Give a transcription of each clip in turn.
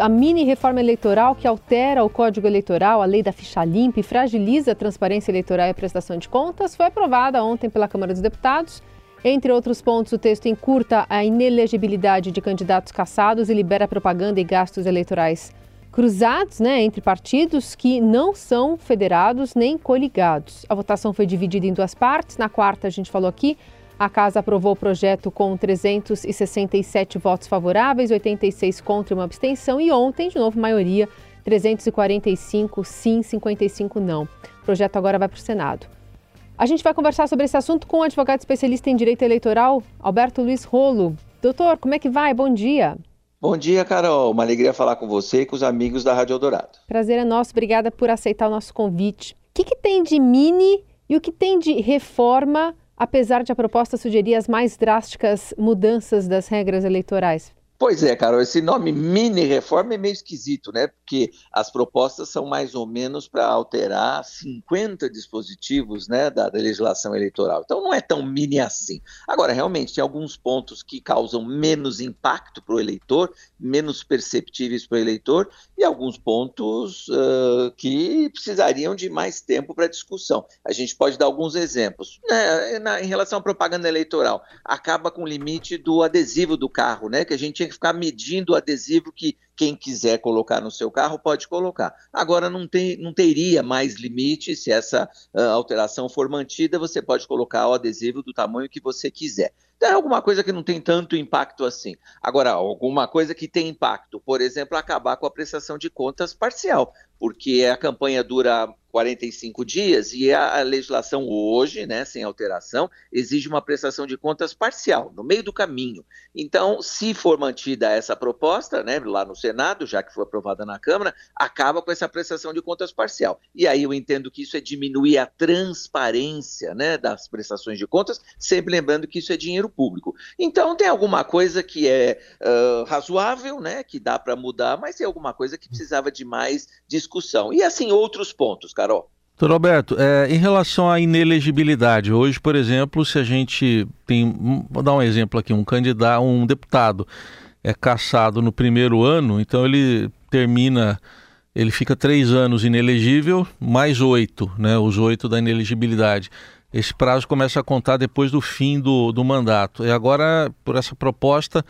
A mini reforma eleitoral que altera o Código Eleitoral, a lei da ficha limpa e fragiliza a transparência eleitoral e a prestação de contas, foi aprovada ontem pela Câmara dos Deputados. Entre outros pontos, o texto encurta a inelegibilidade de candidatos caçados e libera propaganda e gastos eleitorais cruzados né, entre partidos que não são federados nem coligados. A votação foi dividida em duas partes. Na quarta, a gente falou aqui, a Casa aprovou o projeto com 367 votos favoráveis, 86 contra e uma abstenção. E ontem, de novo, maioria, 345 sim, 55 não. O projeto agora vai para o Senado. A gente vai conversar sobre esse assunto com o advogado especialista em direito eleitoral, Alberto Luiz Rolo. Doutor, como é que vai? Bom dia. Bom dia, Carol. Uma alegria falar com você e com os amigos da Rádio Eldorado. Prazer é nosso. Obrigada por aceitar o nosso convite. O que, que tem de mini e o que tem de reforma apesar de a proposta sugerir as mais drásticas mudanças das regras eleitorais? Pois é, Carol, esse nome mini reforma é meio esquisito, né? Porque as propostas são mais ou menos para alterar 50 dispositivos né, da, da, legislação eleitoral. Então não é tão mini assim. Agora, realmente, tem alguns pontos que causam menos impacto para o eleitor, menos perceptíveis para o eleitor, e alguns pontos uh, que precisariam de mais tempo para discussão. A gente pode dar alguns exemplos. Né, na, em relação à propaganda eleitoral, acaba com o limite do adesivo do carro, né? Que a gente que ficar medindo o adesivo que quem quiser colocar no seu carro pode colocar. Agora não, tem, não teria mais limite, se essa uh, alteração for mantida, você pode colocar o adesivo do tamanho que você quiser. Então é alguma coisa que não tem tanto impacto assim. Agora, alguma coisa que tem impacto, por exemplo, acabar com a prestação de contas parcial, porque a campanha dura 45 dias e a, legislação hoje, né, sem alteração, exige uma prestação de contas parcial, no meio do caminho. Então, se for mantida essa proposta, né, lá no Senado, já que foi aprovada na Câmara, acaba com essa prestação de contas parcial. E aí eu entendo que isso é diminuir a transparência, né, das prestações de contas, sempre lembrando que isso é dinheiro público. Então, tem alguma coisa que é uh, razoável, né, que dá para mudar, mas tem alguma coisa que precisava de mais discussão. E assim, outros pontos. Carol. Doutor Roberto, é, em relação à inelegibilidade, hoje, por exemplo, se a gente tem, vou dar um exemplo aqui, um candidato, um deputado é caçado no primeiro ano, então ele termina, ele fica três anos inelegível, mais oito, né, os oito da inelegibilidade. Esse prazo começa a contar depois do fim do, do mandato. E agora, por essa proposta,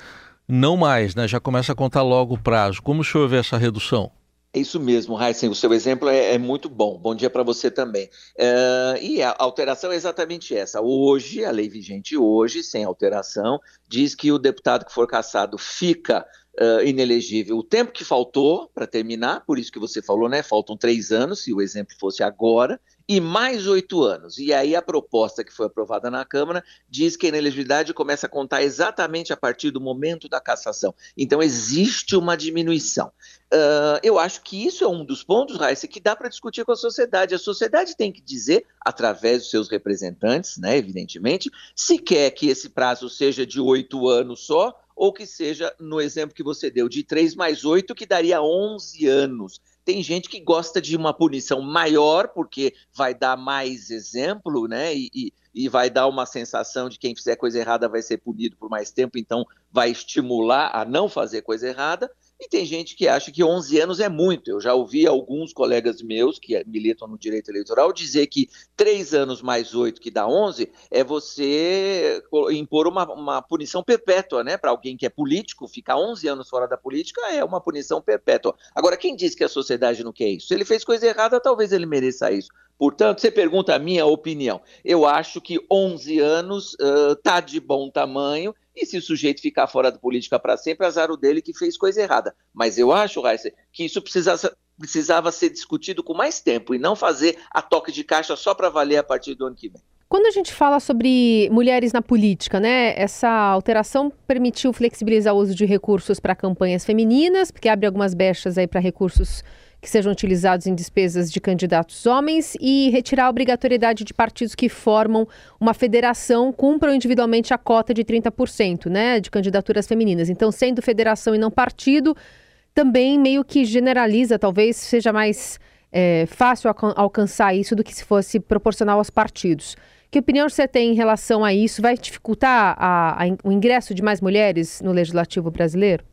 não mais, né, já começa a contar logo o prazo. Como o senhor vê essa redução? É isso mesmo, Heisen, o seu exemplo é, é muito bom. Bom dia para você também. Uh, e a alteração é exatamente essa. Hoje, a lei vigente hoje, sem alteração, diz que o deputado que for cassado fica uh, inelegível o tempo que faltou para terminar, por isso que você falou, né? Faltam três anos, se o exemplo fosse agora, e mais oito anos. E aí a proposta que foi aprovada na Câmara diz que a inelegibilidade começa a contar exatamente a partir do momento da cassação. Então existe uma diminuição. Uh, eu acho que isso é um dos pontos, Raíssa, que dá para discutir com a sociedade. A sociedade tem que dizer, através dos seus representantes, né, evidentemente, se quer que esse prazo seja de oito anos só, ou que seja, no exemplo que você deu, de três mais oito, que daria onze anos. Tem gente que gosta de uma punição maior, porque vai dar mais exemplo, né? E, e, e, vai dar uma sensação de quem fizer coisa errada vai ser punido por mais tempo, então vai estimular a não fazer coisa errada. E tem gente que acha que 11 anos é muito. Eu já ouvi alguns colegas meus que militam no direito eleitoral dizer que 3 anos mais 8, que dá 11, é você impor uma, uma punição perpétua, né? Para alguém que é político, ficar 11 anos fora da política é uma punição perpétua. Agora, quem diz que a sociedade não quer isso? Se ele fez coisa errada, talvez ele mereça isso. Portanto, você pergunta a minha opinião. Eu acho que 11 anos está uh, de bom tamanho e se o sujeito ficar fora da política para sempre, azar o dele que fez coisa errada. Mas eu acho, Raíssa, que isso precisava, precisava ser discutido com mais tempo e não fazer a toque de caixa só para valer a partir do ano que vem. Quando a gente fala sobre mulheres na política, né, essa alteração permitiu flexibilizar o uso de recursos para campanhas femininas, porque abre algumas brechas aí para recursos que sejam utilizados em despesas de candidatos homens e retirar a obrigatoriedade de partidos que formam uma federação cumpram individualmente a cota de 30%, né, de candidaturas femininas. Então, sendo federação e não partido, também meio que generaliza, talvez seja mais é, fácil alcançar isso do que se fosse proporcional aos partidos. Que opinião você tem em relação a isso? Vai dificultar a, a, o ingresso de mais mulheres no legislativo brasileiro?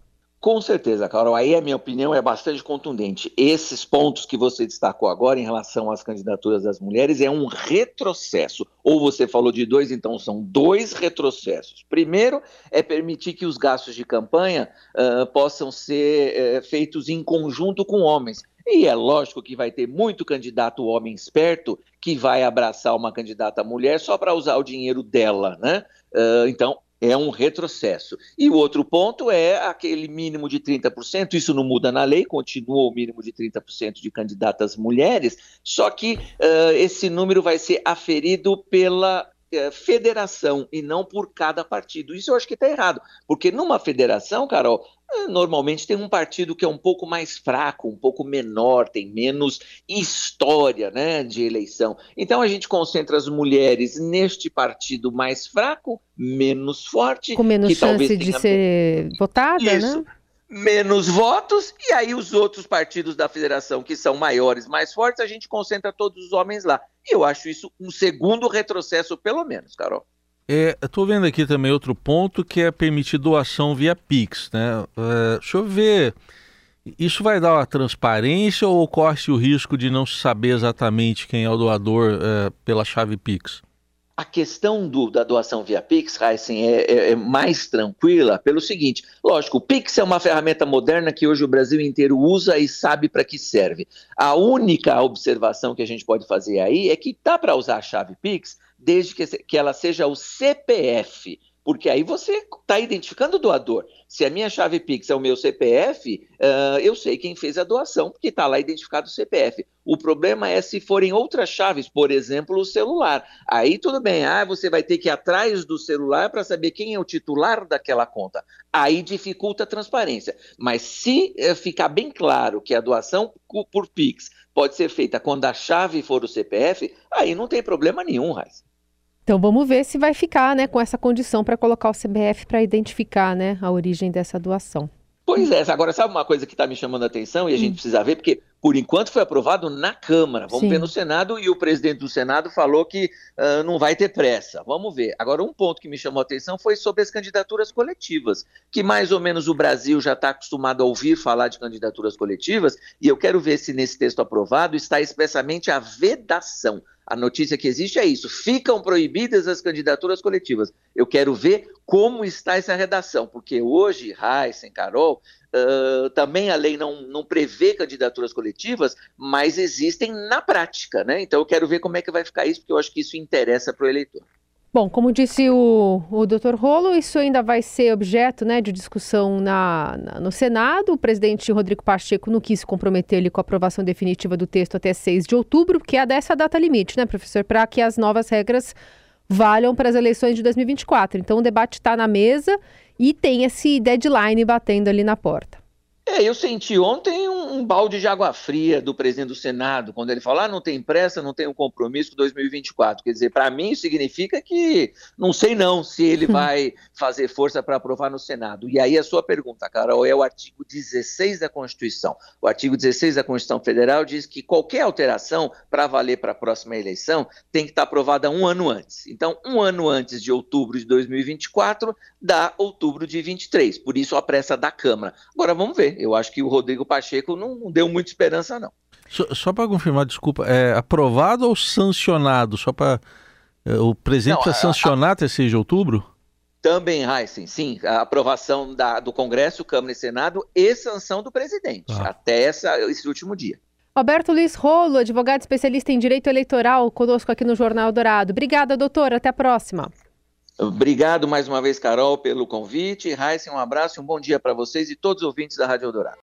Com certeza, Carol. Aí a minha opinião é bastante contundente. Esses pontos que você destacou agora em relação às candidaturas das mulheres é um retrocesso. Ou você falou de dois, então são dois retrocessos. Primeiro é permitir que os gastos de campanha uh, possam ser uh, feitos em conjunto com homens. E é lógico que vai ter muito candidato homem esperto que vai abraçar uma candidata mulher só para usar o dinheiro dela, né? Uh, então, é um retrocesso. E o outro ponto é aquele mínimo de 30%, isso não muda na lei, continua o mínimo de 30% de candidatas mulheres, só que uh, esse número vai ser aferido pela uh, federação e não por cada partido. Isso eu acho que está errado, porque numa federação, Carol, normalmente tem um partido que é um pouco mais fraco, um pouco menor, tem menos história né, de eleição. Então a gente concentra as mulheres neste partido mais fraco, menos forte. Com menos chance de ser votada, Isso. né? menos votos, e aí os outros partidos da federação, que são maiores, mais fortes, a gente concentra todos os homens lá. E eu acho isso um segundo retrocesso, pelo menos, Carol. É, Estou vendo aqui também outro ponto que é permitir doação via Pix. Né? É, deixa eu ver. Isso vai dar uma transparência ou corre-se o risco de não saber exatamente quem é o doador é, pela chave Pix? A questão do, da doação via Pix, Heisen, é, é, é, mais tranquila pelo seguinte: lógico, o Pix é uma ferramenta moderna que hoje o Brasil inteiro usa e sabe para que serve. A única observação que a gente pode fazer aí é que dá para usar a chave Pix desde que, que ela seja o CPF, porque aí você está identificando o doador. Se a minha chave Pix é o meu CPF, uh, eu sei quem fez a doação, porque está lá identificado o CPF. O problema é se forem outras chaves, por exemplo, o celular. Aí tudo bem, ah, você vai ter que ir atrás do celular para saber quem é o titular daquela conta. Aí dificulta a transparência. Mas se uh, ficar bem claro que a doação por Pix pode ser feita quando a chave for o CPF, aí não tem problema nenhum, Raiz. Então vamos ver se vai ficar né, com essa condição para colocar o CBF para identificar né, a origem dessa doação. Pois é, agora sabe uma coisa que está me chamando a atenção e a gente hum. precisa ver, porque por enquanto foi aprovado na Câmara, vamos Sim. ver no Senado, e o presidente do Senado falou que uh, não vai ter pressa. Vamos ver. Agora, um ponto que me chamou a atenção foi sobre as candidaturas coletivas, que mais ou menos o Brasil já está acostumado a ouvir falar de candidaturas coletivas, e eu quero ver se nesse texto aprovado está expressamente a vedação a notícia que existe é isso: ficam proibidas as candidaturas coletivas. Eu quero ver como está essa redação, porque hoje, Heisen, Carol, uh, também a lei não, não prevê candidaturas coletivas, mas existem na prática, né? Então eu quero ver como é que vai ficar isso, porque eu acho que isso interessa para o eleitor. Bom, como disse o, o Dr. Rolo, isso ainda vai ser objeto né, de discussão na, na, no Senado. O presidente Rodrigo Pacheco não quis comprometer ali com a aprovação definitiva do texto até 6 de outubro, que é dessa data limite, né, professor, para que as novas regras valham para as eleições de 2024. Então o debate está na mesa e tem esse deadline batendo ali na porta. É, eu senti ontem um, um, balde de água fria do presidente do Senado, quando ele falou: ah, não tem pressa, não tem um compromisso com 2024. Quer dizer, para mim significa que não sei não se ele vai fazer força para aprovar no Senado. E aí a sua pergunta, Carol, é o artigo 16 da Constituição. O artigo 16 da Constituição Federal diz que qualquer alteração para valer para a próxima eleição tem que estar tá aprovada um ano antes. Então, um ano antes de outubro de 2024 dá outubro de 23. Por isso a pressa da Câmara. Agora vamos ver. Eu acho que o Rodrigo Pacheco não deu muita esperança, não. Só, só para confirmar, desculpa, é aprovado ou sancionado? Só para. É, o presidente precisa sancionar até 6 de outubro? Também, Heisen, sim. A aprovação da, do Congresso, Câmara e Senado e sanção do presidente, ah. até essa, esse último dia. Roberto Luiz Rolo, advogado especialista em direito eleitoral, conosco aqui no Jornal Dourado. Obrigada, doutor. Até a próxima. Obrigado mais uma vez, Carol, pelo convite. Raíssa, um abraço e um bom dia para vocês e todos os ouvintes da Rádio Eldorado.